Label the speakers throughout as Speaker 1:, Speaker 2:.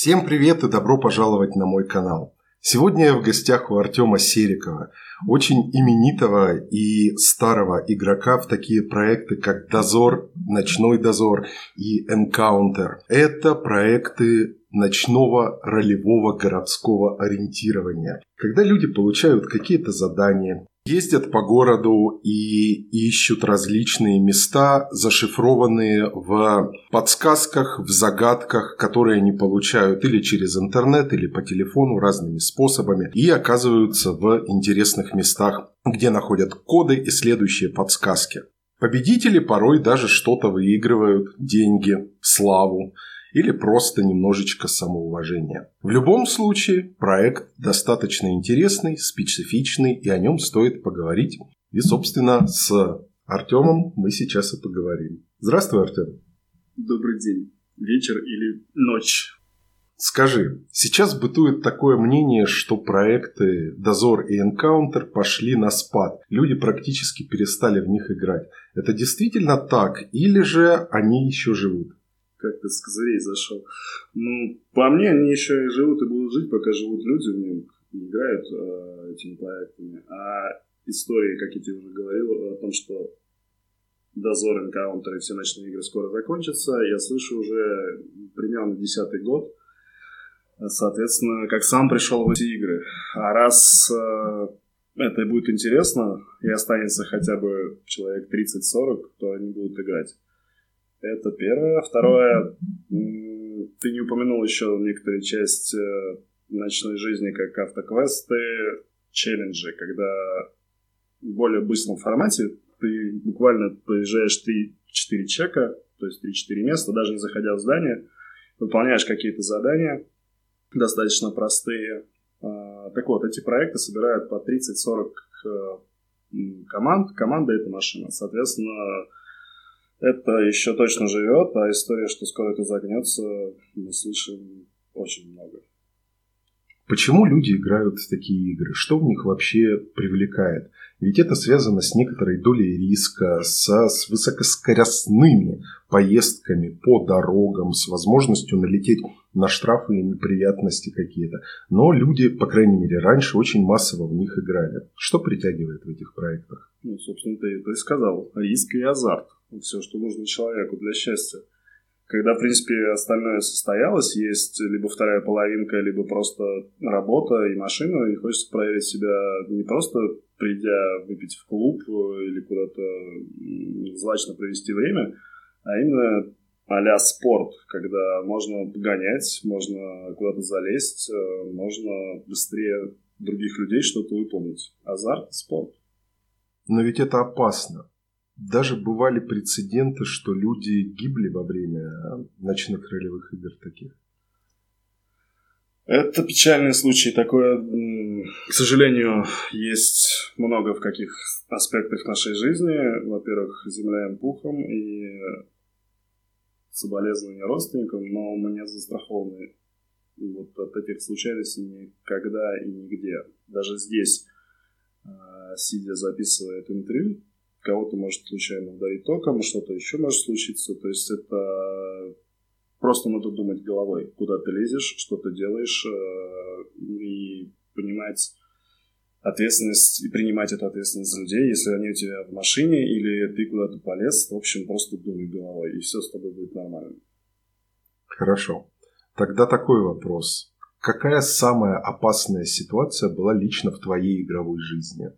Speaker 1: Всем привет и добро пожаловать на мой канал. Сегодня я в гостях у Артема Серикова, очень именитого и старого игрока в такие проекты, как «Дозор», «Ночной дозор» и «Энкаунтер». Это проекты ночного ролевого городского ориентирования. Когда люди получают какие-то задания, ездят по городу и ищут различные места, зашифрованные в подсказках, в загадках, которые они получают или через интернет, или по телефону разными способами, и оказываются в интересных местах, где находят коды и следующие подсказки. Победители порой даже что-то выигрывают, деньги, славу или просто немножечко самоуважения. В любом случае, проект достаточно интересный, специфичный, и о нем стоит поговорить. И, собственно, с Артемом мы сейчас и поговорим. Здравствуй, Артем.
Speaker 2: Добрый день, вечер или ночь.
Speaker 1: Скажи, сейчас бытует такое мнение, что проекты Дозор и Encounter пошли на спад. Люди практически перестали в них играть. Это действительно так? Или же они еще живут?
Speaker 2: Как-то с козырей зашел. Ну, по мне, они еще и живут и будут жить, пока живут люди в нем играют э, этими проектами. А истории, как я тебе уже говорил, о том, что Дозор, Энкаунтер и все ночные игры скоро закончатся, я слышу уже примерно десятый год. Соответственно, как сам пришел в эти игры. А раз э, это будет интересно и останется хотя бы человек 30-40, то они будут играть. Это первое. Второе, ты не упомянул еще некоторые часть э, ночной жизни, как автоквесты, челленджи, когда в более быстром формате ты буквально проезжаешь 3-4 чека, то есть 3-4 места, даже не заходя в здание, выполняешь какие-то задания, достаточно простые. А, так вот, эти проекты собирают по 30-40 э, команд. Команда — это машина. Соответственно, это еще точно живет, а история, что скоро это загнется, мы слышим очень много.
Speaker 1: Почему люди играют в такие игры? Что в них вообще привлекает? Ведь это связано с некоторой долей риска, со, с высокоскоростными поездками по дорогам, с возможностью налететь на штрафы и неприятности какие-то. Но люди, по крайней мере, раньше очень массово в них играли. Что притягивает в этих проектах?
Speaker 2: Ну, собственно, ты это и сказал. Риск и азарт. Все, что нужно человеку для счастья. Когда, в принципе, остальное состоялось, есть либо вторая половинка, либо просто работа и машина, и хочется проверить себя не просто придя выпить в клуб или куда-то злачно провести время, а именно а спорт, когда можно погонять, можно куда-то залезть, э, можно быстрее других людей что-то выполнить. Азарт, спорт.
Speaker 1: Но ведь это опасно. Даже бывали прецеденты, что люди гибли во время ночных ролевых игр таких.
Speaker 2: Это печальный случай. Такое, к сожалению, есть много в каких аспектах нашей жизни. Во-первых, земля им пухом и соболезнования родственникам, но мы не застрахованы вот от этих случайностей никогда и нигде. Даже здесь, а, сидя записывая это интервью, кого-то может случайно ударить током, что-то еще может случиться. То есть это просто надо думать головой, куда ты лезешь, что ты делаешь, э, и понимать ответственность и принимать эту ответственность за людей, если они у тебя в машине или ты куда-то полез, в общем, просто думай головой, и все с тобой будет нормально.
Speaker 1: Хорошо. Тогда такой вопрос. Какая самая опасная ситуация была лично в твоей игровой жизни?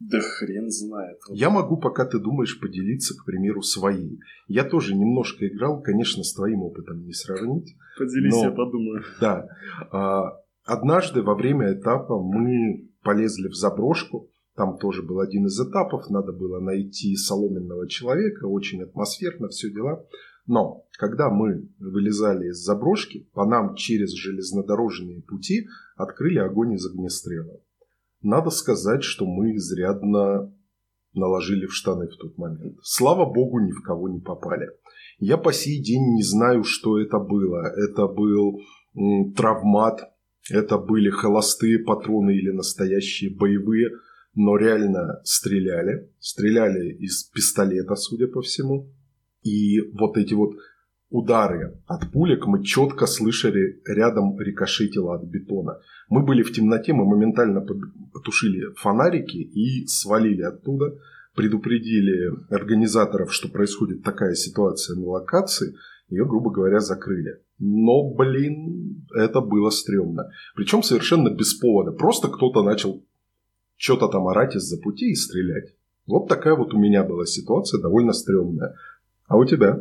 Speaker 2: Да хрен знает.
Speaker 1: Я могу, пока ты думаешь, поделиться, к примеру, своей. Я тоже немножко играл, конечно, с твоим опытом не сравнить.
Speaker 2: Поделись, но, я подумаю.
Speaker 1: Да. А, однажды во время этапа мы полезли в заброшку. Там тоже был один из этапов. Надо было найти соломенного человека. Очень атмосферно, все дела. Но когда мы вылезали из заброшки, по нам через железнодорожные пути открыли огонь из огнестрела. Надо сказать, что мы изрядно наложили в штаны в тот момент. Слава богу, ни в кого не попали. Я по сей день не знаю, что это было. Это был травмат, это были холостые патроны или настоящие боевые, но реально стреляли. Стреляли из пистолета, судя по всему. И вот эти вот удары от пулек мы четко слышали рядом рикошетило от бетона. Мы были в темноте, мы моментально потушили фонарики и свалили оттуда, предупредили организаторов, что происходит такая ситуация на локации, ее, грубо говоря, закрыли. Но, блин, это было стрёмно. Причем совершенно без повода. Просто кто-то начал что-то там орать из-за пути и стрелять. Вот такая вот у меня была ситуация, довольно стрёмная. А у тебя?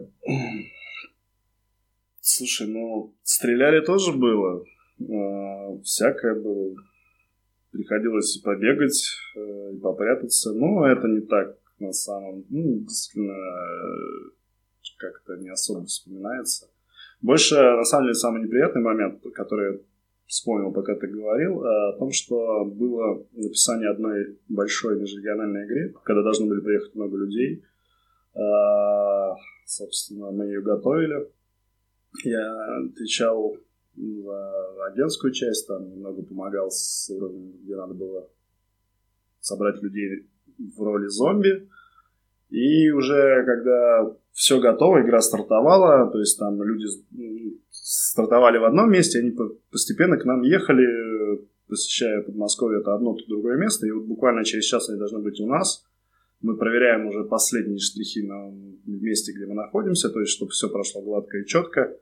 Speaker 2: Слушай, ну, стреляли тоже было. А, всякое было. Приходилось и побегать, э, и попрятаться. Но это не так на самом... Ну, действительно, как-то не особо вспоминается. Больше, на самом деле, самый неприятный момент, который я вспомнил, пока ты говорил, о том, что было написание одной большой межрегиональной игры, когда должны были приехать много людей. А, собственно, мы ее готовили. Я отвечал за агентскую часть, там немного помогал с уровнем, где надо было собрать людей в роли зомби. И уже когда все готово, игра стартовала, то есть там люди стартовали в одном месте, они постепенно к нам ехали, посещая Подмосковье, это одно, то другое место, и вот буквально через час они должны быть у нас. Мы проверяем уже последние штрихи на месте, где мы находимся, то есть чтобы все прошло гладко и четко.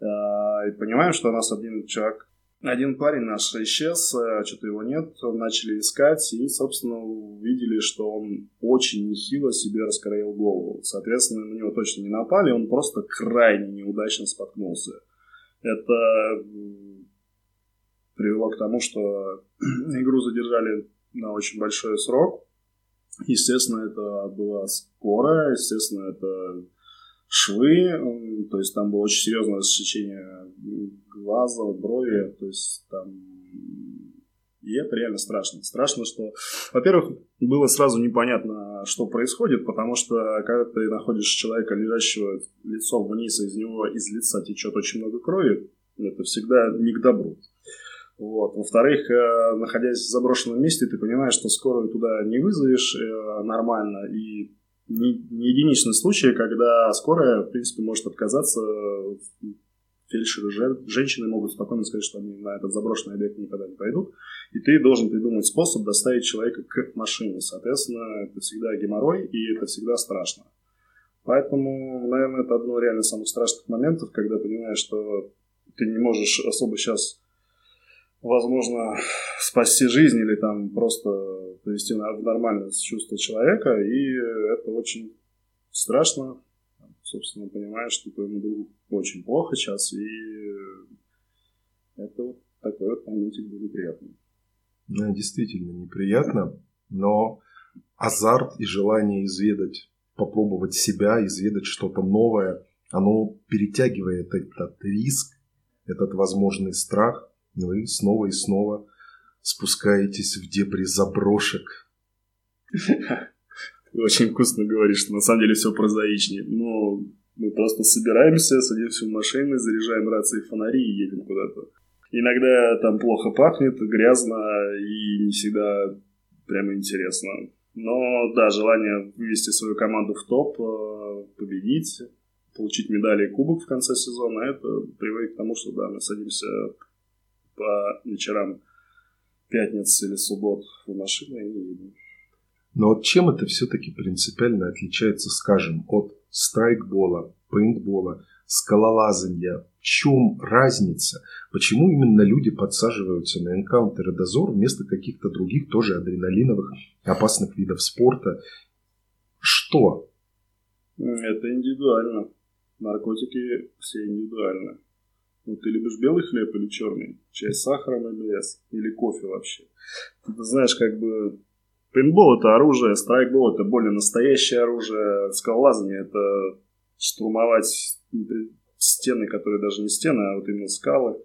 Speaker 2: А, и понимаем, что у нас один человек один парень наш исчез, э, что-то его нет, начали искать и, собственно, увидели, что он очень нехило себе раскроил голову. Соответственно, на него точно не напали, он просто крайне неудачно споткнулся. Это привело к тому, что игру задержали на очень большой срок. Естественно, это была скорая, естественно, это швы, то есть там было очень серьезное рассечение глаза, брови, то есть там... И это реально страшно. Страшно, что, во-первых, было сразу непонятно, что происходит, потому что когда ты находишь человека, лежащего лицом вниз, из него из лица течет очень много крови, это всегда не к добру. Вот. Во-вторых, э, находясь в заброшенном месте, ты понимаешь, что скорую туда не вызовешь э, нормально, и не, не единичный случай, когда скорая, в принципе, может отказаться фельдшеры, женщины могут спокойно сказать, что они на этот заброшенный объект никогда не пойдут, и ты должен придумать способ доставить человека к машине. Соответственно, это всегда геморрой, и это всегда страшно. Поэтому, наверное, это одно реально самых страшных моментов, когда понимаешь, что ты не можешь особо сейчас, возможно, спасти жизнь или там просто привести в нормальное чувство человека, и это очень страшно, собственно, понимаешь, что твоему другу очень плохо сейчас, и это вот такой вот моментик был неприятный.
Speaker 1: Да, действительно неприятно, но азарт и желание изведать, попробовать себя, изведать что-то новое, оно перетягивает этот риск, этот возможный страх, вы снова и снова спускаетесь в дебри заброшек.
Speaker 2: очень вкусно говоришь, что на самом деле все прозаичнее. Но мы просто собираемся, садимся в машины, заряжаем рации фонари и едем куда-то. Иногда там плохо пахнет, грязно и не всегда прямо интересно. Но да, желание вывести свою команду в топ, э, победить, получить медали и кубок в конце сезона, это приводит к тому, что да, мы садимся по вечерам пятниц или суббот в машины и едем.
Speaker 1: Но вот чем это все-таки принципиально отличается, скажем, от страйкбола, пейнтбола, скалолазания? В чем разница? Почему именно люди подсаживаются на энкаунтер и дозор вместо каких-то других тоже адреналиновых опасных видов спорта? Что?
Speaker 2: Это индивидуально. Наркотики все индивидуально. Ну, ты любишь белый хлеб или черный? Чай с сахаром или без? Или кофе вообще? Ты знаешь, как бы Пейнтбол это оружие, страйкбол это более настоящее оружие, скалолазание это штурмовать стены, которые даже не стены, а вот именно скалы.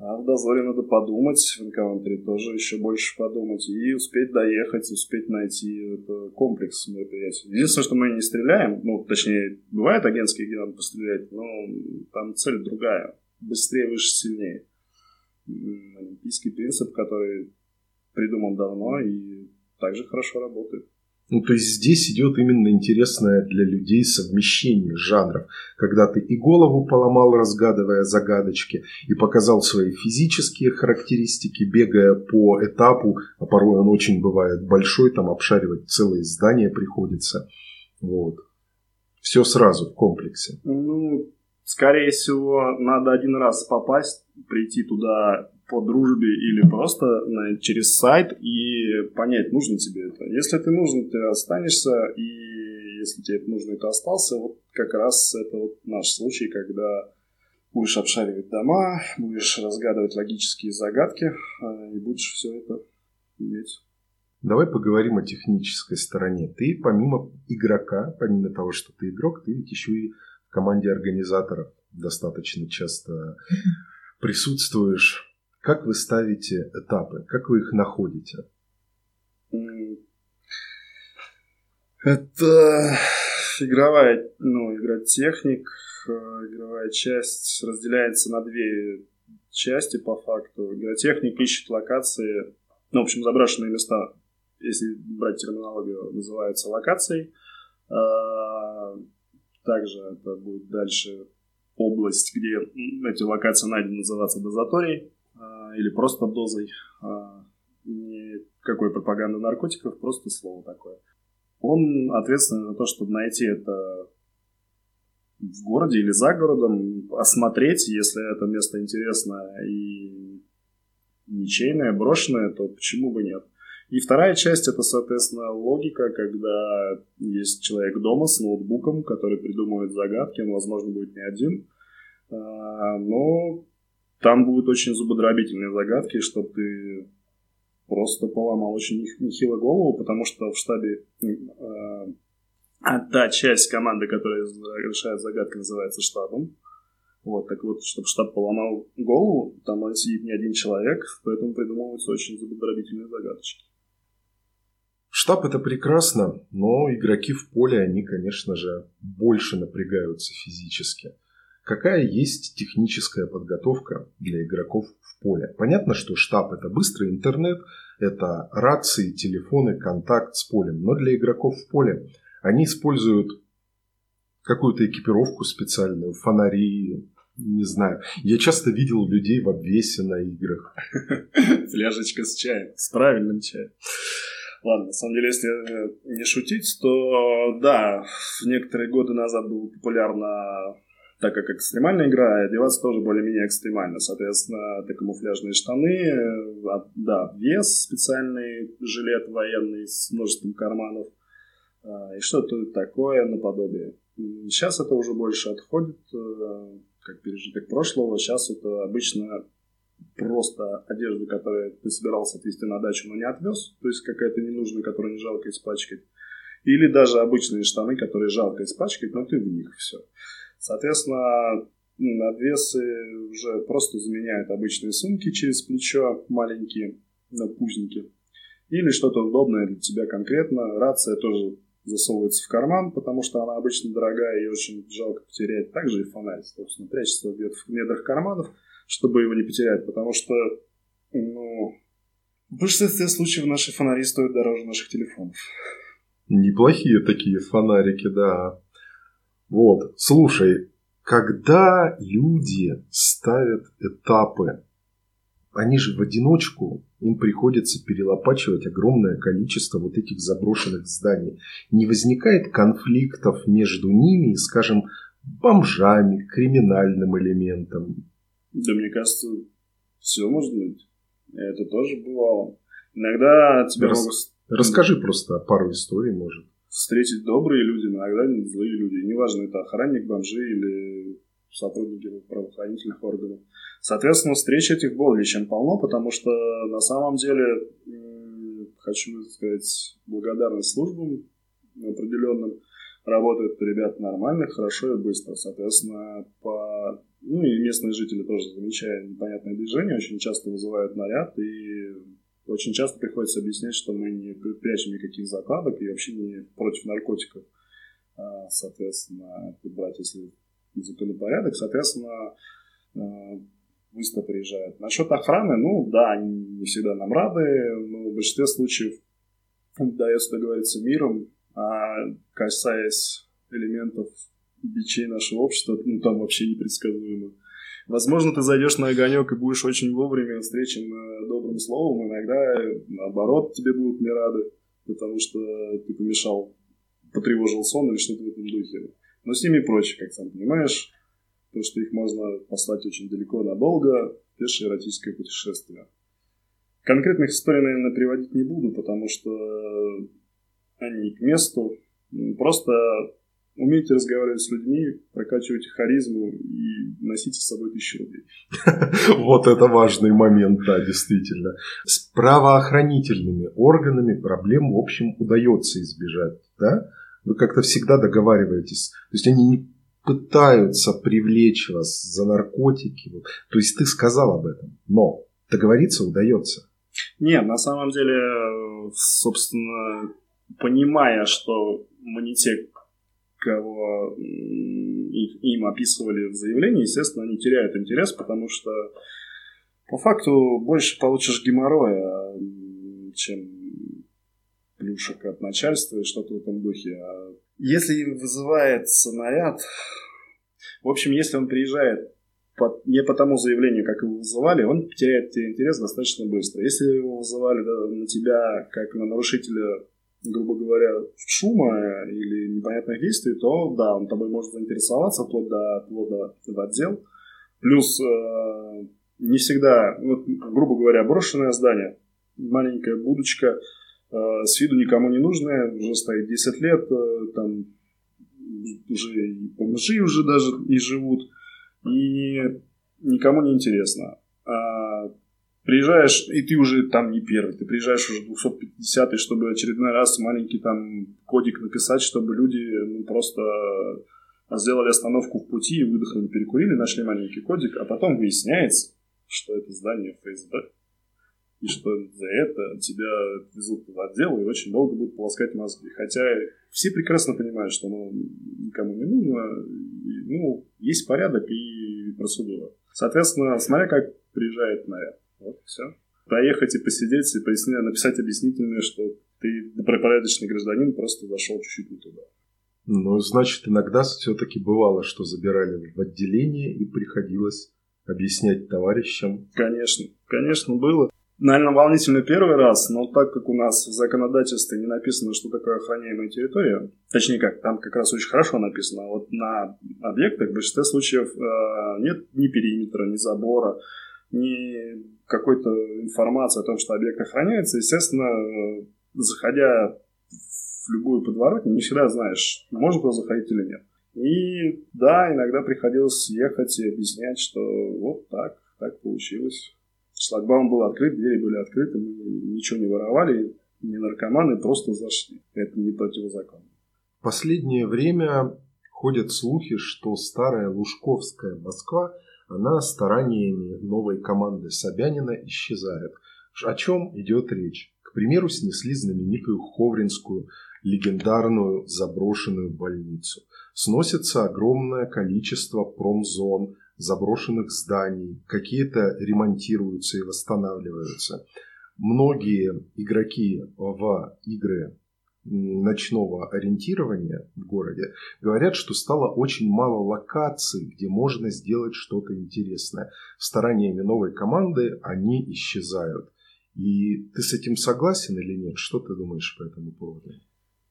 Speaker 2: А в дозоре надо подумать, в энкаунтере тоже еще больше подумать и успеть доехать, успеть найти это комплекс мероприятий. Единственное, что мы не стреляем, ну, точнее, бывает агентские, где надо пострелять, но там цель другая. Быстрее, выше, сильнее. Олимпийский принцип, который придуман давно и также хорошо работает.
Speaker 1: Ну, то есть здесь идет именно интересное для людей совмещение жанров, когда ты и голову поломал, разгадывая загадочки, и показал свои физические характеристики, бегая по этапу, а порой он очень бывает большой, там обшаривать целые здания приходится. Вот. Все сразу в комплексе.
Speaker 2: Ну, скорее всего, надо один раз попасть, прийти туда по дружбе или просто через сайт и понять, нужно тебе это. Если ты нужен, ты останешься, и если тебе это нужно, ты остался. Вот как раз это вот наш случай, когда будешь обшаривать дома, будешь разгадывать логические загадки, а, и будешь все это иметь.
Speaker 1: Давай поговорим о технической стороне. Ты помимо игрока, помимо того, что ты игрок, ты ведь еще и в команде организаторов достаточно часто присутствуешь. Как вы ставите этапы? Как вы их находите?
Speaker 2: Это игровая, ну, игротехник, э, игровая часть разделяется на две части по факту. Игротехник ищет локации, ну, в общем, заброшенные места, если брать терминологию, называются локацией. А, также это будет дальше область, где эти локации найдены называться дозаторией. А, или просто дозой. А, никакой пропаганды наркотиков, просто слово такое. Он ответственен за то, чтобы найти это в городе или за городом, осмотреть, если это место интересное и ничейное, брошенное, то почему бы нет. И вторая часть это, соответственно, логика, когда есть человек дома с ноутбуком, который придумывает загадки, он, возможно, будет не один, а, но там будут очень зубодробительные загадки, чтобы ты просто поломал очень нехило голову, потому что в штабе э, та часть команды, которая решает загадки, называется штабом. Вот, так вот, чтобы штаб поломал голову, там сидит не один человек, поэтому придумываются очень зубодробительные загадочки.
Speaker 1: Штаб это прекрасно, но игроки в поле, они, конечно же, больше напрягаются физически какая есть техническая подготовка для игроков в поле. Понятно, что штаб это быстрый интернет, это рации, телефоны, контакт с полем. Но для игроков в поле они используют какую-то экипировку специальную, фонари, не знаю. Я часто видел людей в обвесе на играх.
Speaker 2: Фляжечка с чаем, с правильным чаем. Ладно, на самом деле, если не шутить, то да, некоторые годы назад было популярно так как экстремальная игра, одеваться тоже более-менее экстремально. Соответственно, это камуфляжные штаны, э, да, вес, специальный жилет военный с множеством карманов а, и что-то такое наподобие. Сейчас это уже больше отходит, э, как пережиток прошлого. Сейчас это обычно просто одежда, которую ты собирался отвезти на дачу, но не отвез, то есть какая-то ненужная, которую не жалко испачкать. Или даже обычные штаны, которые жалко испачкать, но ты в них все. Соответственно, надвесы уже просто заменяют обычные сумки через плечо, маленькие напузники. Или что-то удобное для тебя конкретно. Рация тоже засовывается в карман, потому что она обычно дорогая и очень жалко потерять. Также и фонарь, собственно, прячется где-то в недрах карманов, чтобы его не потерять, потому что, ну, в большинстве случаев наши фонари стоят дороже наших телефонов.
Speaker 1: Неплохие такие фонарики, да. Вот, слушай, когда люди ставят этапы, они же в одиночку, им приходится перелопачивать огромное количество вот этих заброшенных зданий. Не возникает конфликтов между ними, скажем, бомжами, криминальным элементом?
Speaker 2: Да, мне кажется, все может быть. Это тоже бывало. Иногда тебя Рас... могут...
Speaker 1: Расскажи просто пару историй, может
Speaker 2: встретить добрые люди, иногда злые люди. Неважно, это охранник, бомжи или сотрудники правоохранительных органов. Соответственно, встреч этих более чем полно, потому что на самом деле хочу сказать благодарность службам определенным. Работают ребята нормально, хорошо и быстро. Соответственно, по... ну и местные жители тоже замечая непонятное движение, очень часто вызывают наряд и очень часто приходится объяснять, что мы не прячем никаких закладок и вообще не против наркотиков. А, соответственно, брать, если законопорядок, соответственно, а, быстро приезжают. Насчет охраны, ну да, они не всегда нам рады, но в большинстве случаев удается договориться миром, а касаясь элементов бичей нашего общества, ну, там вообще непредсказуемо. Возможно, ты зайдешь на огонек и будешь очень вовремя встречен э, добрым словом, иногда, наоборот, тебе будут не рады, потому что ты помешал, потревожил сон или что-то в этом духе. Но с ними проще, как сам понимаешь, потому что их можно послать очень далеко надолго, пешее эротическое путешествие. Конкретных историй, наверное, приводить не буду, потому что они к месту. Просто умейте разговаривать с людьми, прокачивайте харизму и носите с собой тысячу рублей.
Speaker 1: Вот это важный момент, да, действительно. С правоохранительными органами проблем, в общем, удается избежать, да? Вы как-то всегда договариваетесь. То есть они не пытаются привлечь вас за наркотики. То есть ты сказал об этом, но договориться удается.
Speaker 2: Нет, на самом деле, собственно, понимая, что мы не те, кого им описывали в заявлении, естественно, они теряют интерес, потому что по факту больше получишь геморроя, чем плюшек от начальства и что-то в этом духе. А если вызывается наряд, в общем, если он приезжает по, не по тому заявлению, как его вызывали, он теряет интерес достаточно быстро. Если его вызывали да, на тебя как на нарушителя грубо говоря, шума или непонятных действий, то да, он тобой может заинтересоваться вплоть до отвода в отдел. Плюс э, не всегда, вот, грубо говоря, брошенное здание, маленькая будочка, э, с виду никому не нужная, уже стоит 10 лет, э, там уже и бомжи уже даже не живут, и никому не интересно. Приезжаешь, и ты уже там не первый, ты приезжаешь уже 250 чтобы очередной раз маленький там кодик написать, чтобы люди ну, просто сделали остановку в пути, выдохнули, перекурили, нашли маленький кодик, а потом выясняется, что это здание ФСБ, и что за это тебя везут в отдел и очень долго будут полоскать мозги. Хотя все прекрасно понимают, что оно никому не нужно, и, ну, есть порядок и процедура. Соответственно, смотря как приезжает наряд. Вот, все. Проехать и посидеть, и пояснить, написать объяснительное, что ты добропорядочный гражданин, просто зашел чуть-чуть не туда.
Speaker 1: Ну, значит, иногда все-таки бывало, что забирали в отделение и приходилось объяснять товарищам.
Speaker 2: Конечно, конечно, было. Наверное, волнительно первый раз, но так как у нас в законодательстве не написано, что такое охраняемая территория, точнее как, там как раз очень хорошо написано, а вот на объектах в большинстве случаев э, нет ни периметра, ни забора, ни какой-то информации о том, что объект охраняется, естественно, заходя в любую подворотню, не всегда знаешь, можно туда заходить или нет. И да, иногда приходилось ехать и объяснять, что вот так, так получилось. Шлагбаум был открыт, двери были открыты, мы ничего не воровали, не наркоманы, просто зашли. Это не противозаконно.
Speaker 1: В последнее время ходят слухи, что старая Лужковская Москва – она стараниями новой команды Собянина исчезает. О чем идет речь? К примеру, снесли знаменитую Ховринскую легендарную заброшенную больницу. Сносится огромное количество промзон, заброшенных зданий, какие-то ремонтируются и восстанавливаются. Многие игроки в игры ночного ориентирования в городе, говорят, что стало очень мало локаций, где можно сделать что-то интересное. Стараниями новой команды они исчезают. И ты с этим согласен или нет? Что ты думаешь по этому поводу?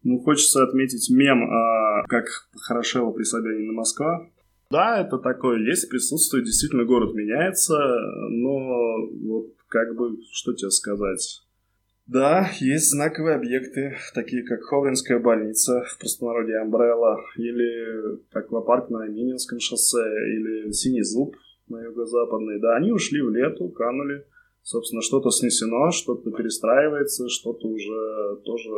Speaker 2: Ну, хочется отметить мем, а, как хорошела при Собянина Москва. Да, это такое есть, присутствует, действительно город меняется, но вот как бы, что тебе сказать, да, есть знаковые объекты, такие как Ховринская больница, в простонародье Амбрелла, или аквапарк на Мининском шоссе, или Синий зуб на юго-западной. Да, они ушли в лету, канули. Собственно, что-то снесено, что-то перестраивается, что-то уже тоже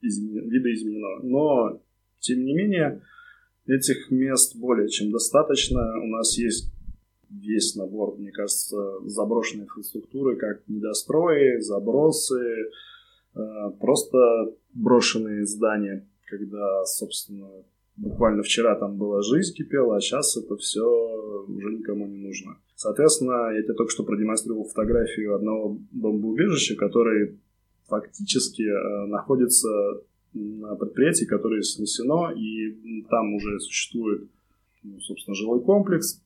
Speaker 2: измен... видоизменено. Но, тем не менее, этих мест более чем достаточно. У нас есть весь набор, мне кажется, заброшенной инфраструктуры, как недострои, забросы, э, просто брошенные здания, когда, собственно, буквально вчера там была жизнь кипела, а сейчас это все уже никому не нужно. Соответственно, я тебе только что продемонстрировал фотографию одного бомбоубежища, который фактически э, находится на предприятии, которое снесено, и там уже существует, ну, собственно, жилой комплекс,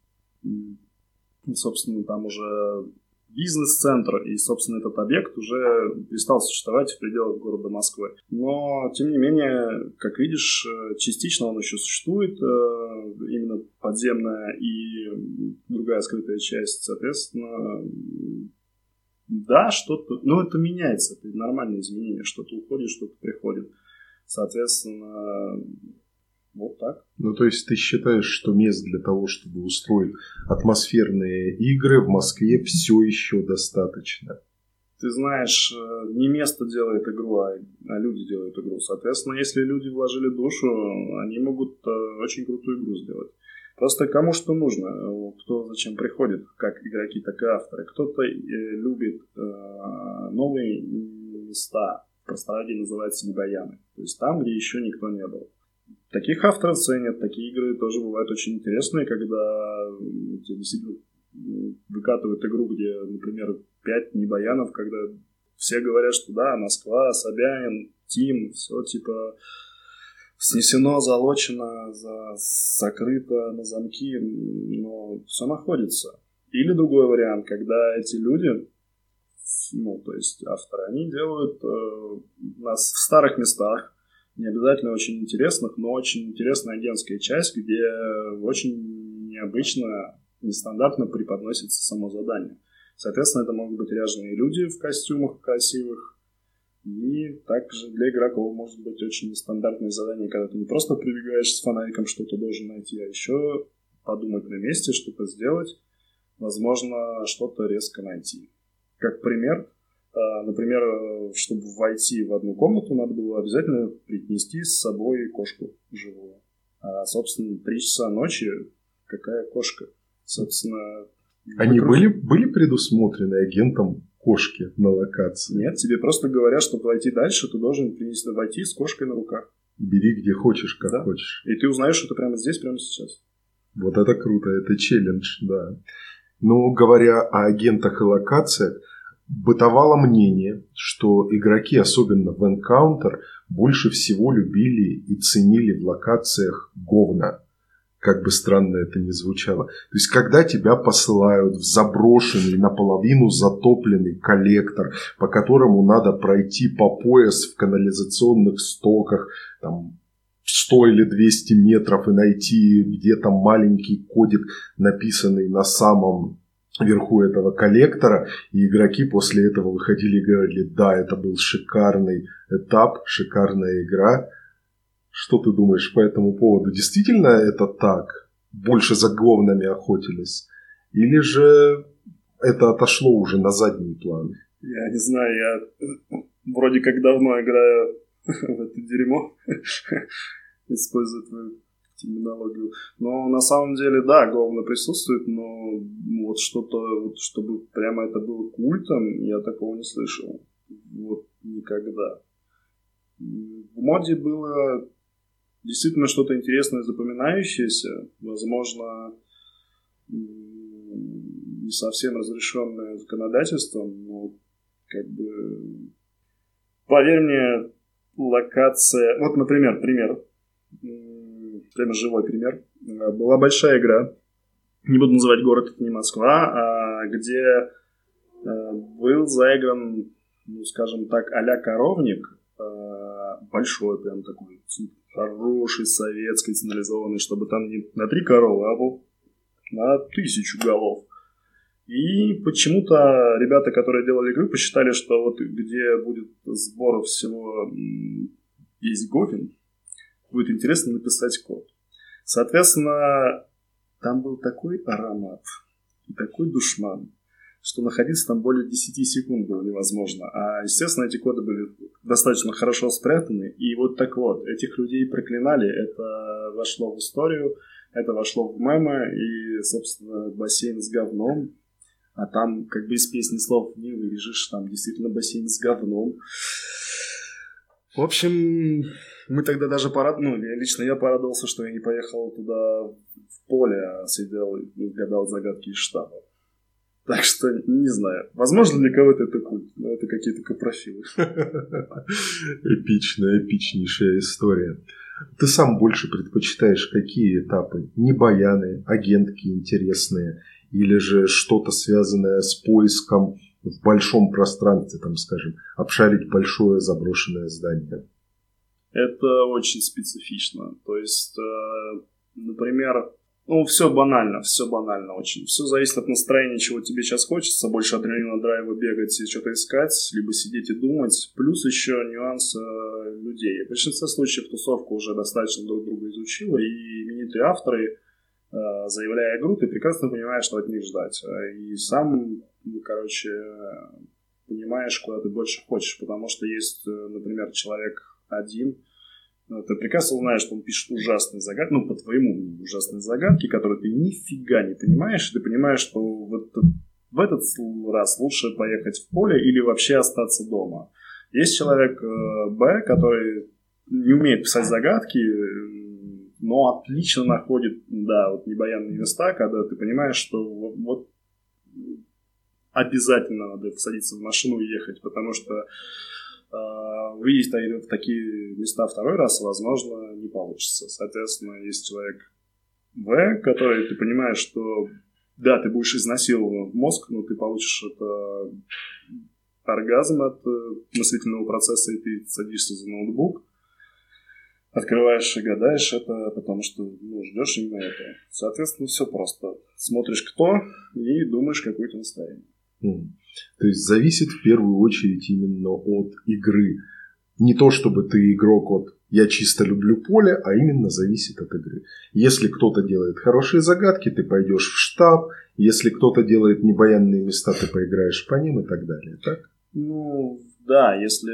Speaker 2: собственно, там уже бизнес-центр, и, собственно, этот объект уже перестал существовать в пределах города Москвы. Но, тем не менее, как видишь, э, частично он еще существует, э, именно подземная и другая скрытая часть, соответственно, да, что-то, ну, это меняется, это нормальное изменение, что-то уходит, что-то приходит. Соответственно, вот так.
Speaker 1: Ну, то есть ты считаешь, что мест для того, чтобы устроить атмосферные игры в Москве все еще достаточно?
Speaker 2: Ты знаешь, э, не место делает игру, а, а люди делают игру. Соответственно, если люди вложили душу, они могут э, очень крутую игру сделать. Просто кому что нужно, кто зачем приходит, как игроки, так и авторы. Кто-то э, любит новые места, в простораде называются небояны. То есть там, где еще никто не был. Таких авторов ценят, такие игры тоже бывают очень интересные, когда тебе действительно выкатывают игру, где, например, пять небоянов, когда все говорят, что да, Москва, Собянин, Тим, все типа снесено, залочено, за, закрыто на замки, но все находится. Или другой вариант, когда эти люди, ну, то есть авторы, они делают э, нас в старых местах, не обязательно очень интересных, но очень интересная агентская часть, где очень необычно, нестандартно преподносится само задание. Соответственно, это могут быть ряженые люди в костюмах красивых, и также для игроков может быть очень нестандартное задание, когда ты не просто прибегаешь с фонариком, что-то должен найти, а еще подумать на месте, что-то сделать, возможно, что-то резко найти. Как пример, например, чтобы войти в одну комнату, надо было обязательно принести с собой кошку живую. А, собственно, три часа ночи какая кошка? Собственно...
Speaker 1: Они вокруг... были, были предусмотрены агентом кошки на локации?
Speaker 2: Нет, тебе просто говорят, чтобы войти дальше, ты должен принести, войти с кошкой на руках.
Speaker 1: Бери где хочешь, как
Speaker 2: да?
Speaker 1: хочешь.
Speaker 2: И ты узнаешь это прямо здесь, прямо сейчас.
Speaker 1: Вот это круто, это челлендж, да. Но говоря о агентах и локациях, бытовало мнение, что игроки, особенно в Encounter, больше всего любили и ценили в локациях говна. Как бы странно это ни звучало. То есть, когда тебя посылают в заброшенный, наполовину затопленный коллектор, по которому надо пройти по пояс в канализационных стоках, там, 100 или 200 метров и найти где-то маленький кодик, написанный на самом вверху этого коллектора, и игроки после этого выходили и говорили, да, это был шикарный этап, шикарная игра. Что ты думаешь по этому поводу? Действительно это так? Больше за говнами охотились? Или же это отошло уже на задний план?
Speaker 2: Я не знаю, я вроде как давно играю в это дерьмо, используя твою терминологию. Но на самом деле, да, говно присутствует, но вот что-то, вот, чтобы прямо это было культом, я такого не слышал. Вот никогда. В моде было действительно что-то интересное, запоминающееся, возможно, не совсем разрешенное законодательством, но как бы... Поверь мне, локация... Вот, например, пример прямо живой пример. Э, была большая игра, не буду называть город, это не Москва, а где э, был заигран, ну, скажем так, а-ля коровник, э, большой прям такой, хороший, советский, централизованный, чтобы там не на три коровы, а был на тысячу голов. И почему-то ребята, которые делали игру, посчитали, что вот где будет сбор всего весь Гофин, будет интересно написать код. Соответственно, там был такой аромат и такой душман, что находиться там более 10 секунд было невозможно. А, естественно, эти коды были достаточно хорошо спрятаны. И вот так вот, этих людей проклинали, это вошло в историю, это вошло в мемы, и, собственно, бассейн с говном. А там, как бы из песни слов не вырежешь, там действительно бассейн с говном. В общем, мы тогда даже порадовались, ну, лично я порадовался, что я не поехал туда в поле, а сидел и гадал загадки из штаба. Так что, не знаю. Возможно, для кого-то это культ, но это какие-то капрофилы.
Speaker 1: Эпичная, эпичнейшая история. Ты сам больше предпочитаешь какие этапы? Не баяны, агентки интересные, или же что-то связанное с поиском в большом пространстве, там, скажем, обшарить большое заброшенное здание?
Speaker 2: Это очень специфично. То есть, э, например, ну, все банально, все банально очень. Все зависит от настроения, чего тебе сейчас хочется. Больше адреналина, драйва бегать и что-то искать, либо сидеть и думать. Плюс еще нюанс э, людей. В большинстве случаев тусовка уже достаточно друг друга изучила, и именитые авторы, э, заявляя игру, ты прекрасно понимаешь, что от них ждать. И сам, ну, короче, понимаешь, куда ты больше хочешь. Потому что есть, э, например, человек один – ну, ты прекрасно знаешь, что он пишет ужасные загадки, ну, по твоему мнению, ужасные загадки, которые ты нифига не понимаешь, и ты понимаешь, что вот в этот раз лучше поехать в поле или вообще остаться дома. Есть человек э, Б, который не умеет писать загадки, но отлично находит, да, вот небаянные места, когда ты понимаешь, что вот обязательно надо садиться в машину и ехать, потому что а, выйти в такие места второй раз, возможно, не получится. Соответственно, есть человек В, который ты понимаешь, что да, ты будешь изнасилован в мозг, но ты получишь это оргазм от э, мыслительного процесса, и ты садишься за ноутбук, открываешь и гадаешь это, потому что ну, ждешь именно это. Соответственно, все просто. Смотришь кто и думаешь, какое то настроение.
Speaker 1: То есть зависит в первую очередь именно от игры. Не то, чтобы ты игрок от «я чисто люблю поле», а именно зависит от игры. Если кто-то делает хорошие загадки, ты пойдешь в штаб. Если кто-то делает небаянные места, ты поиграешь по ним и так далее. Так?
Speaker 2: Ну, да, если...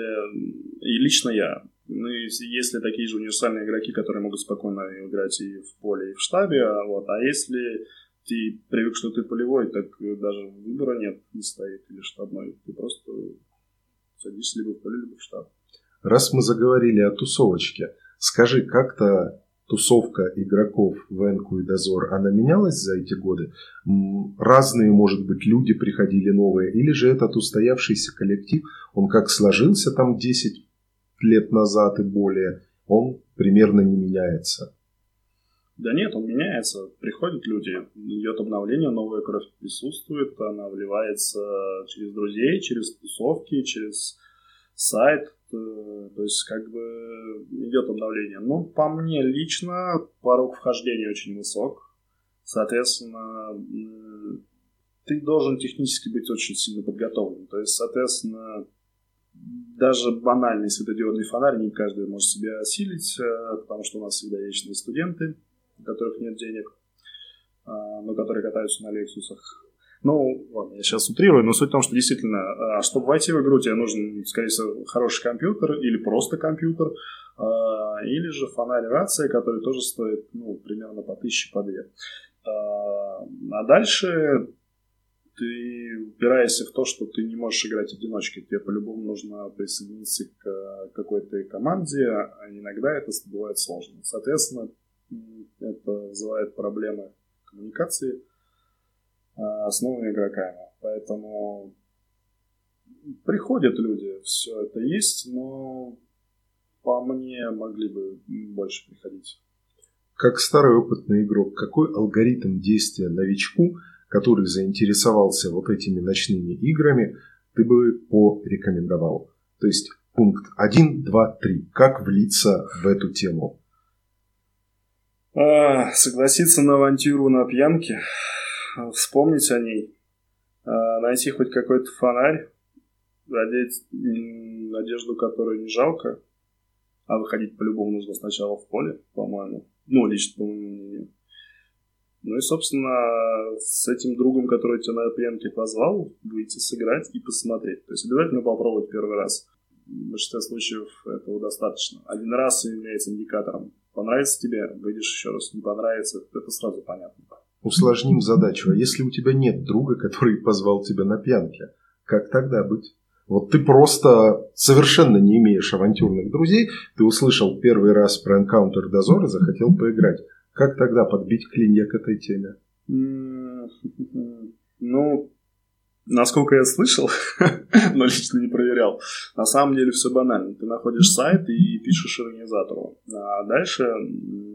Speaker 2: И лично я. Ну, если такие же универсальные игроки, которые могут спокойно играть и в поле, и в штабе, а вот. А если ты привык, что ты полевой, так даже выбора нет, не стоит, или штабной. Ты просто садишься либо в поле, либо в штаб.
Speaker 1: Раз мы заговорили о тусовочке, скажи, как-то тусовка игроков в Энку и Дозор, она менялась за эти годы? Разные, может быть, люди приходили новые, или же этот устоявшийся коллектив, он как сложился там 10 лет назад и более, он примерно не меняется?
Speaker 2: Да нет, он меняется. Приходят люди, идет обновление, новая кровь присутствует, она вливается через друзей, через тусовки, через сайт. Э, то есть как бы идет обновление. Но по мне лично порог вхождения очень высок. Соответственно, ты должен технически быть очень сильно подготовлен. То есть, соответственно, даже банальный светодиодный фонарь не каждый может себя осилить, э, потому что у нас всегда вечные студенты у которых нет денег, а, но которые катаются на Лексусах. Ну, ладно, я сейчас утрирую, но суть в том, что действительно, а, чтобы войти в игру, тебе нужен, скорее всего, хороший компьютер или просто компьютер, а, или же фонарь рация, который тоже стоит, ну, примерно по тысяче, по две. А дальше ты упираешься в то, что ты не можешь играть одиночкой. Тебе по-любому нужно присоединиться к какой-то команде, а иногда это бывает сложно. Соответственно, это вызывает проблемы коммуникации а, с новыми игроками. Поэтому приходят люди, все это есть, но по мне могли бы больше приходить.
Speaker 1: Как старый опытный игрок, какой алгоритм действия новичку, который заинтересовался вот этими ночными играми, ты бы порекомендовал? То есть пункт 1, 2, 3. Как влиться в эту тему?
Speaker 2: А, согласиться на авантюру на пьянке, вспомнить о ней, а, найти хоть какой-то фонарь, одеть одежду, которую не жалко, а выходить по-любому нужно сначала в поле, по-моему. Ну, лично, по моему мнению. Ну и, собственно, с этим другом, который тебя на пьянке позвал, выйти сыграть и посмотреть. То есть обязательно попробовать первый раз. В большинстве случаев этого достаточно. Один раз является индикатором Понравится тебе, выйдешь еще раз. Не понравится, это сразу понятно.
Speaker 1: Усложним задачу. А если у тебя нет друга, который позвал тебя на пьянке, как тогда быть? Вот ты просто совершенно не имеешь авантюрных друзей, ты услышал первый раз про Encounter Дозор и захотел поиграть. Как тогда подбить клинья к этой теме?
Speaker 2: Ну, насколько я слышал, но лично не проверял, на самом деле все банально. Ты находишь сайт и пишешь организатору. А дальше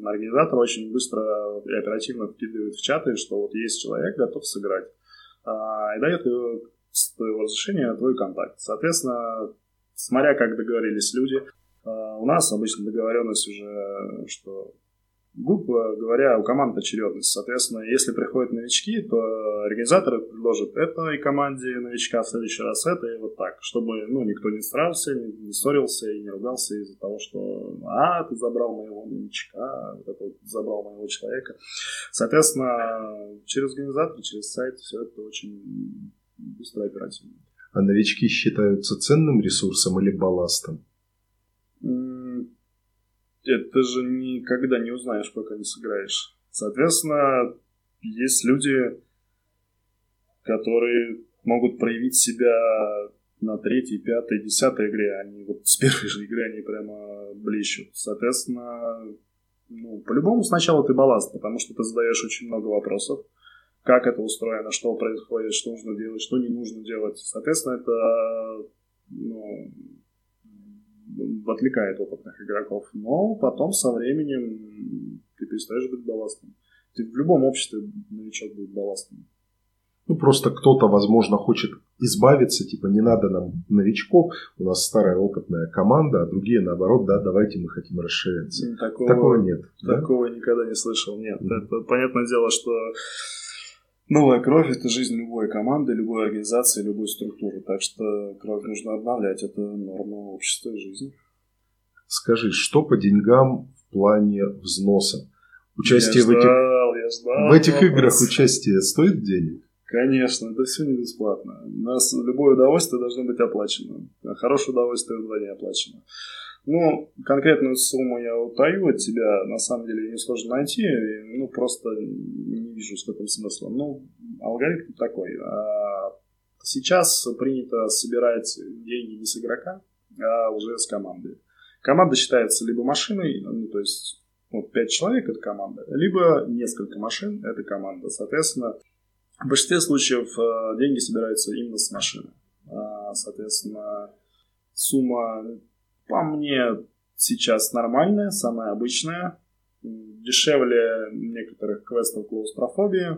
Speaker 2: организатор очень быстро и оперативно вкидывает в чаты, что вот есть человек, готов сыграть. А, и дает с твоего разрешения твой контакт. Соответственно, смотря как договорились люди, а, у нас обычно договоренность уже, что грубо говоря, у команд очередность. Соответственно, если приходят новички, то организаторы предложат этой команде новичка в следующий раз это и вот так, чтобы ну, никто не старался, не, не ссорился и не ругался из-за того, что «а, ты забрал моего новичка, вот это вот, забрал моего человека». Соответственно, через организатор, через сайт все это очень быстро и оперативно.
Speaker 1: А новички считаются ценным ресурсом или балластом?
Speaker 2: Это же никогда не узнаешь, пока не сыграешь. Соответственно, есть люди, которые могут проявить себя на третьей, пятой, десятой игре. Они вот с первой же игры они прямо блещут. Соответственно, ну, по-любому сначала ты балласт, потому что ты задаешь очень много вопросов. Как это устроено, что происходит, что нужно делать, что не нужно делать. Соответственно, это ну, отвлекает опытных игроков. Но потом со временем ты перестаешь быть балластом. Ты в любом обществе новичок будет балластом.
Speaker 1: Ну, просто кто-то, возможно, хочет избавиться, типа, не надо нам новичков, у нас старая опытная команда, а другие, наоборот, да, давайте мы хотим расширяться.
Speaker 2: Такого, такого нет. Такого да? никогда не слышал, нет. Mm-hmm. Это, понятное дело, что Новая кровь – это жизнь любой команды, любой организации, любой структуры. Так что кровь нужно обновлять. Это норма общества и жизни.
Speaker 1: Скажи, что по деньгам в плане взноса? Участие
Speaker 2: я в этих, я ждал
Speaker 1: в этих играх участие стоит денег?
Speaker 2: Конечно, это все не бесплатно. У нас любое удовольствие должно быть оплачено. А хорошее удовольствие вдвойне оплачено. Ну, конкретную сумму я утаю от тебя, на самом деле несложно найти, ну, просто не вижу с каким смыслом. Ну, алгоритм такой. А, сейчас принято собирать деньги не с игрока, а уже с команды. Команда считается либо машиной, ну, то есть вот 5 человек это команда, либо несколько машин это команда. Соответственно, в большинстве случаев э, деньги собираются именно с машины. А, соответственно, сумма по мне сейчас нормальная, самая обычная. Дешевле некоторых квестов клаустрофобии,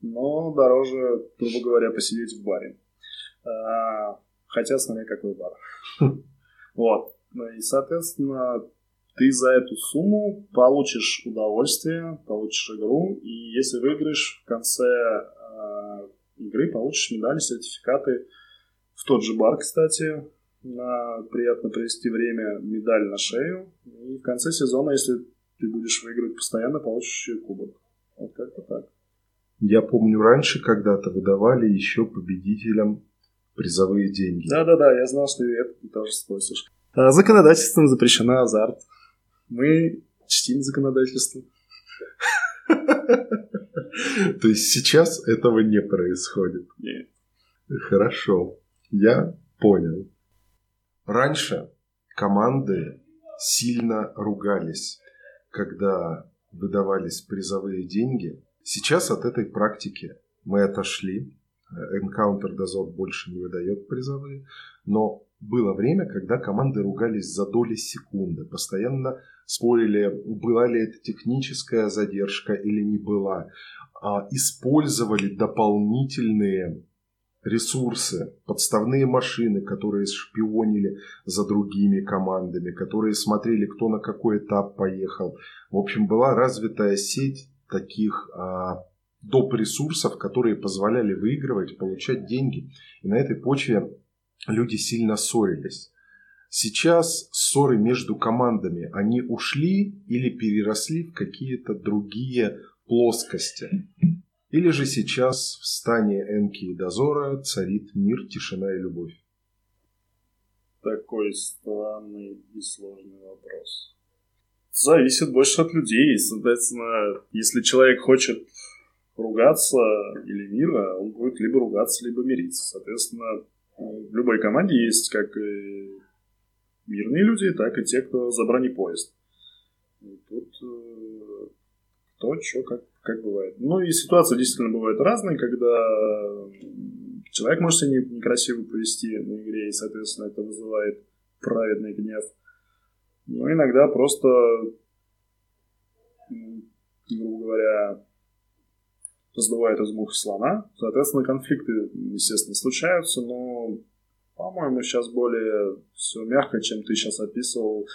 Speaker 2: но дороже, грубо говоря, посидеть в баре. А, хотя, смотря какой бар. Вот. Ну и, соответственно, ты за эту сумму получишь удовольствие, получишь игру, и если выиграешь в конце э, игры, получишь медали, сертификаты в тот же бар, кстати, на приятно провести время, медаль на шею. И в конце сезона, если ты будешь выигрывать постоянно, получишь еще кубок. Вот как-то так.
Speaker 1: Я помню, раньше когда-то выдавали еще победителям призовые деньги.
Speaker 2: Да-да-да, я знал, что это ты тоже спросишь. А законодательством запрещена азарт. Мы чтим законодательство.
Speaker 1: То есть сейчас этого не происходит?
Speaker 2: Нет.
Speaker 1: Хорошо, я понял. Раньше команды сильно ругались, когда выдавались призовые деньги. Сейчас от этой практики мы отошли. Encounter дозор больше не выдает призовые. Но было время, когда команды ругались за доли секунды. Постоянно спорили, была ли это техническая задержка или не была. А использовали дополнительные ресурсы, подставные машины, которые шпионили за другими командами, которые смотрели, кто на какой этап поехал. В общем, была развитая сеть таких а, доп. ресурсов, которые позволяли выигрывать, получать деньги. И на этой почве люди сильно ссорились. Сейчас ссоры между командами, они ушли или переросли в какие-то другие плоскости. Или же сейчас в стане Энки и Дозора царит мир, тишина и любовь?
Speaker 2: Такой странный и сложный вопрос. Зависит больше от людей. Соответственно, если человек хочет ругаться или мира, он будет либо ругаться, либо мириться. Соответственно, в любой команде есть как и мирные люди, так и те, кто за бронепоезд. И тут э, кто, что, как как бывает. Ну и ситуации действительно бывают разные, когда Человек может себя некрасиво повести на игре, и, соответственно, это вызывает праведный гнев. Но иногда просто, грубо говоря, раздувает из мух слона. Соответственно, конфликты, естественно, случаются, но, по-моему, сейчас более все мягко, чем ты сейчас описывал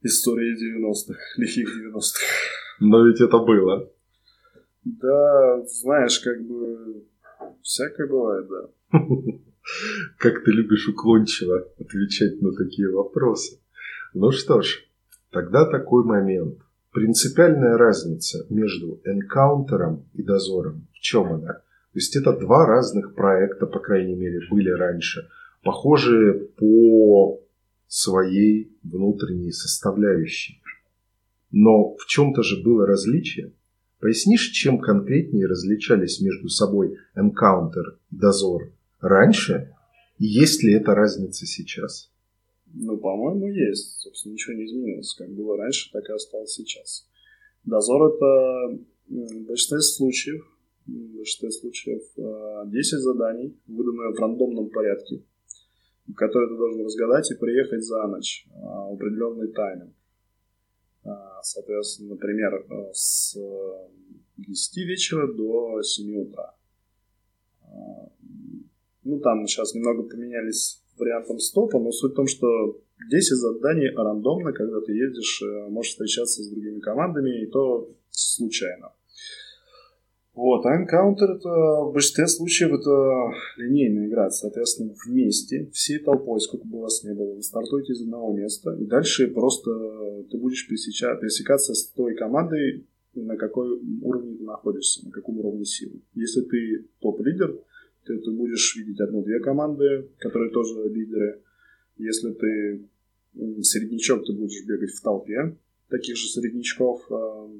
Speaker 2: истории 90-х, лихих 90-х.
Speaker 1: Но ведь это было.
Speaker 2: Да, знаешь, как бы всякое бывает, да.
Speaker 1: Как ты любишь уклончиво отвечать на такие вопросы. Ну что ж, тогда такой момент. Принципиальная разница между энкаунтером и дозором. В чем она? То есть это два разных проекта, по крайней мере, были раньше. Похожие по своей внутренней составляющей. Но в чем-то же было различие. Пояснишь, чем конкретнее различались между собой энкаунтер и дозор раньше? И есть ли эта разница сейчас?
Speaker 2: Ну, по-моему, есть. Собственно, ничего не изменилось. Как было раньше, так и осталось сейчас. Дозор – это в большинстве случаев, в большинстве случаев 10 э, заданий, выданные в рандомном порядке, которые ты должен разгадать и приехать за ночь э, определенный тайминг. Э, соответственно, например, с 10 вечера до 7 утра. Ну, там сейчас немного поменялись вариантом стопа, но суть в том, что 10 заданий рандомно, когда ты едешь, э, можешь встречаться с другими командами, и то случайно. Вот, а Encounter это в большинстве случаев это линейная игра, соответственно, вместе, всей толпой, сколько бы вас не было, вы стартуете из одного места, и дальше просто ты будешь пересеча, пересекаться с той командой, на какой уровне ты находишься, на каком уровне силы. Если ты топ-лидер, ты, ты будешь видеть одну-две команды, которые тоже лидеры. Если ты среднячок, ты будешь бегать в толпе таких же среднячков э,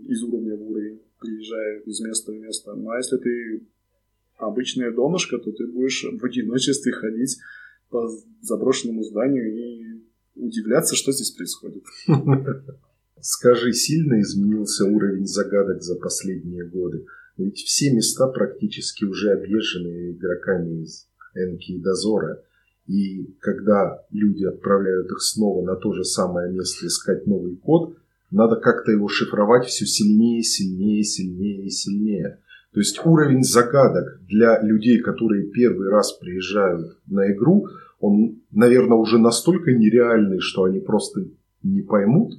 Speaker 2: из уровня в уровень, приезжая из места в место. Ну а если ты обычная донышко, то ты будешь в одиночестве ходить по заброшенному зданию и удивляться, что здесь происходит.
Speaker 1: Скажи, сильно изменился уровень загадок за последние годы? Ведь все места практически уже объезжены игроками из Энки и Дозора. И когда люди отправляют их снова на то же самое место искать новый код, надо как-то его шифровать все сильнее, сильнее, сильнее и сильнее. То есть уровень загадок для людей, которые первый раз приезжают на игру, он, наверное, уже настолько нереальный, что они просто не поймут.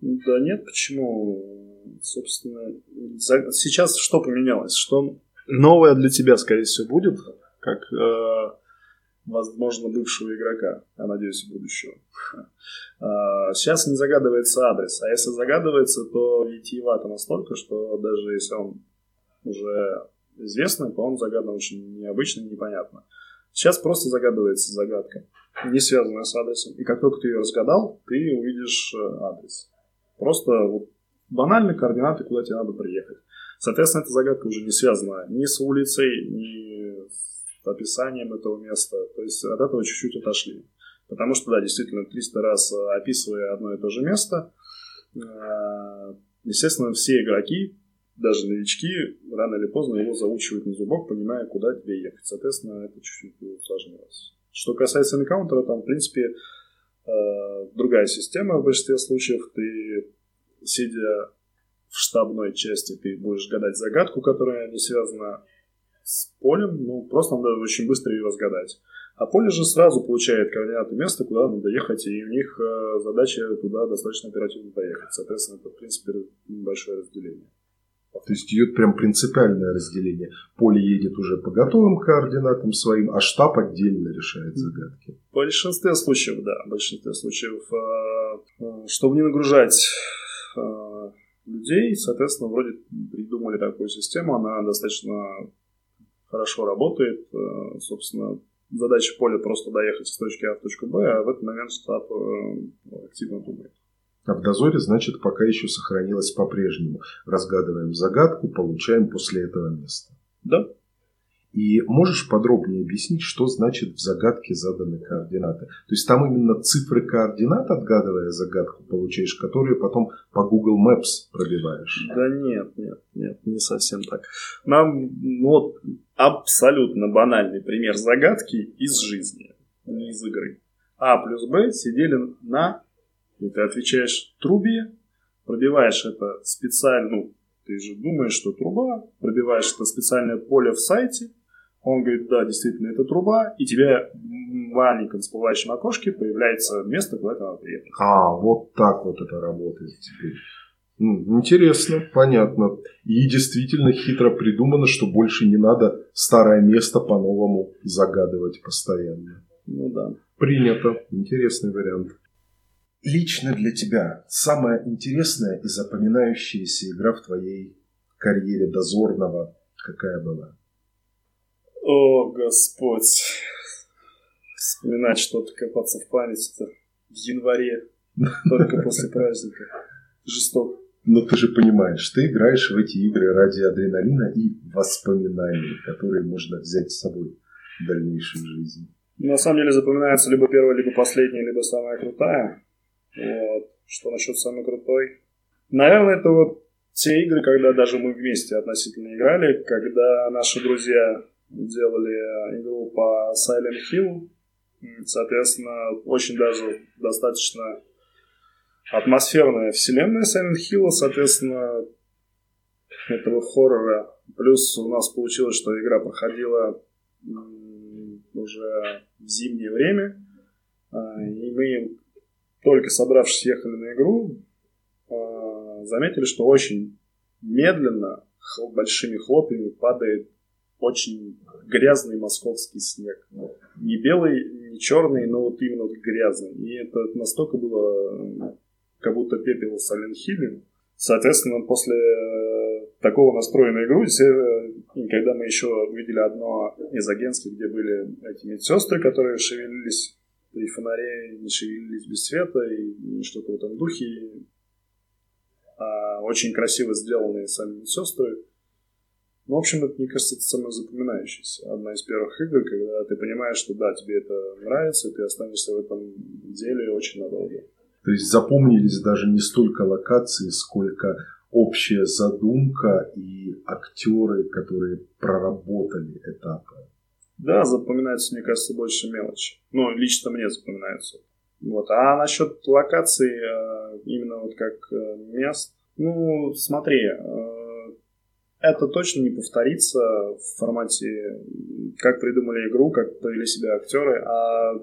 Speaker 2: Да нет, почему? собственно, сейчас что поменялось? Что новое для тебя, скорее всего, будет, как, э, возможно, бывшего игрока, я надеюсь, будущего. А, сейчас не загадывается адрес, а если загадывается, то витиевато настолько, что даже если он уже известный, то он загадан очень необычно и непонятно. Сейчас просто загадывается загадка, не связанная с адресом. И как только ты ее разгадал, ты увидишь э, адрес. Просто вот банальные координаты, куда тебе надо приехать. Соответственно, эта загадка уже не связана ни с улицей, ни описанием этого места. То есть от этого чуть-чуть отошли. Потому что, да, действительно, 300 раз э, описывая одно и то же место, э, естественно, все игроки, даже новички, рано или поздно его заучивают на зубок, понимая, куда тебе ехать. Соответственно, это чуть-чуть усложнилось. Что касается энкаунтера, там, в принципе, э, другая система в большинстве случаев. Ты сидя в штабной части, ты будешь гадать загадку, которая не связана с полем, ну, просто надо очень быстро ее разгадать. А поле же сразу получает координаты места, куда надо ехать, и у них э, задача туда достаточно оперативно поехать. Соответственно, это, в принципе, большое разделение.
Speaker 1: То есть идет прям принципиальное разделение. Поле едет уже по готовым координатам своим, а штаб отдельно решает загадки.
Speaker 2: В большинстве случаев, да. В большинстве случаев, э, э, чтобы не нагружать Э, людей, соответственно, вроде придумали такую систему, она достаточно хорошо работает, э, собственно, задача поля просто доехать с точки А в точку Б, а в этот момент штаб э, активно думает.
Speaker 1: А в дозоре, значит, пока еще сохранилось по-прежнему. Разгадываем загадку, получаем после этого место.
Speaker 2: Да.
Speaker 1: И можешь подробнее объяснить, что значит в загадке заданы координаты? То есть там именно цифры координат, отгадывая загадку, получаешь, которые потом по Google Maps пробиваешь?
Speaker 2: Да нет, нет, нет, не совсем так. Нам, ну, вот абсолютно банальный пример загадки из жизни, не из игры. А плюс Б сидели на, и ты отвечаешь, трубе, пробиваешь это специально, ну, ты же думаешь, что труба, пробиваешь это специальное поле в сайте, он говорит, да, действительно, это труба, и тебе в маленьком всплывающем окошке появляется место, куда ты надо приехать.
Speaker 1: А, вот так вот это работает теперь. Интересно, понятно. И действительно хитро придумано, что больше не надо старое место по-новому загадывать постоянно.
Speaker 2: Ну да.
Speaker 1: Принято. Интересный вариант. Лично для тебя самая интересная и запоминающаяся игра в твоей карьере дозорного какая была?
Speaker 2: О, Господь. Вспоминать что-то, копаться в памяти-то в январе, только после праздника. Жестоко.
Speaker 1: Но ты же понимаешь, ты играешь в эти игры ради адреналина и воспоминаний, которые можно взять с собой в дальнейшей жизни.
Speaker 2: На самом деле запоминается либо первая, либо последняя, либо самая крутая. Вот. Что насчет самой крутой? Наверное, это вот те игры, когда даже мы вместе относительно играли, когда наши друзья делали игру по Silent Hill. Соответственно, очень даже достаточно атмосферная вселенная Silent Hill, соответственно, этого хоррора. Плюс у нас получилось, что игра проходила уже в зимнее время, а, и мы, только собравшись, ехали на игру, а, заметили, что очень медленно, большими хлопьями падает очень грязный московский снег. Не белый, не черный, но вот именно грязный. И это настолько было как будто пепел в. Соответственно, после такого настроенной игры, э, когда мы еще увидели одно из агентств, где были эти медсестры, которые шевелились при фонаре, не шевелились без света и что-то в этом духе. А очень красиво сделанные сами медсестры. Ну, в общем, это, мне кажется, это самое запоминающееся. Одна из первых игр, когда ты понимаешь, что да, тебе это нравится, и ты останешься в этом деле очень надолго.
Speaker 1: То есть запомнились даже не столько локации, сколько общая задумка и актеры, которые проработали этапы.
Speaker 2: Да, запоминается, мне кажется, больше мелочи. Ну, лично мне запоминается. Вот. А насчет локаций, э, именно вот как э, мест, ну, смотри, э, это точно не повторится в формате, как придумали игру, как повели себя актеры, а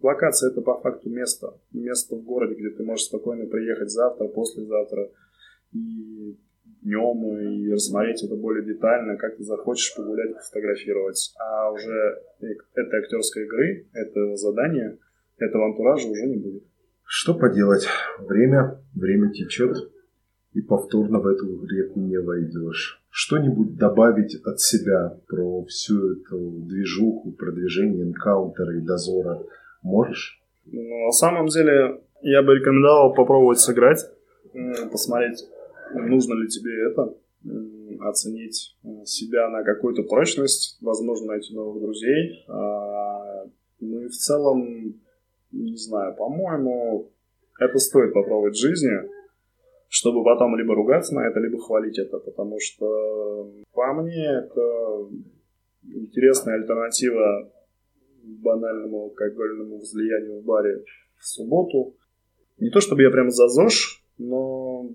Speaker 2: локация это по факту место. Место в городе, где ты можешь спокойно приехать завтра, послезавтра, и днем, и рассмотреть это более детально, как ты захочешь погулять, фотографировать. А уже этой актерской игры, этого задания, этого антуража уже не будет.
Speaker 1: Что поделать? Время, время течет и повторно в эту реку не войдешь. Что-нибудь добавить от себя про всю эту движуху, продвижение энкаунтера и дозора можешь?
Speaker 2: Ну, на самом деле, я бы рекомендовал попробовать сыграть, посмотреть, нужно ли тебе это, оценить э, себя на какую-то прочность, возможно, найти новых друзей. А, ну и в целом, не знаю, по-моему, это стоит попробовать в жизни чтобы потом либо ругаться на это, либо хвалить это, потому что по мне это интересная альтернатива банальному алкогольному возлиянию в баре в субботу. Не то чтобы я прям за ЗОЖ, но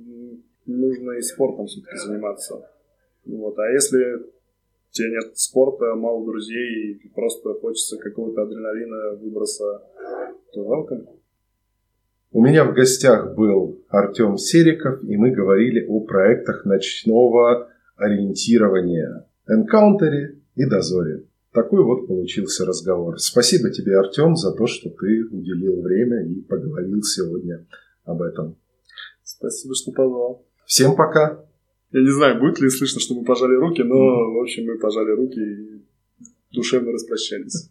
Speaker 2: нужно и спортом все-таки заниматься. Вот. А если тебе нет спорта, мало друзей, и просто хочется какого-то адреналина, выброса, то welcome.
Speaker 1: У меня в гостях был Артем Сериков, и мы говорили о проектах ночного ориентирования, энкаунтере и дозоре. Такой вот получился разговор. Спасибо тебе, Артем, за то, что ты уделил время и поговорил сегодня об этом.
Speaker 2: Спасибо, что позвал.
Speaker 1: Всем пока.
Speaker 2: Я не знаю, будет ли слышно, что мы пожали руки, но, в общем, мы пожали руки и душевно распрощались.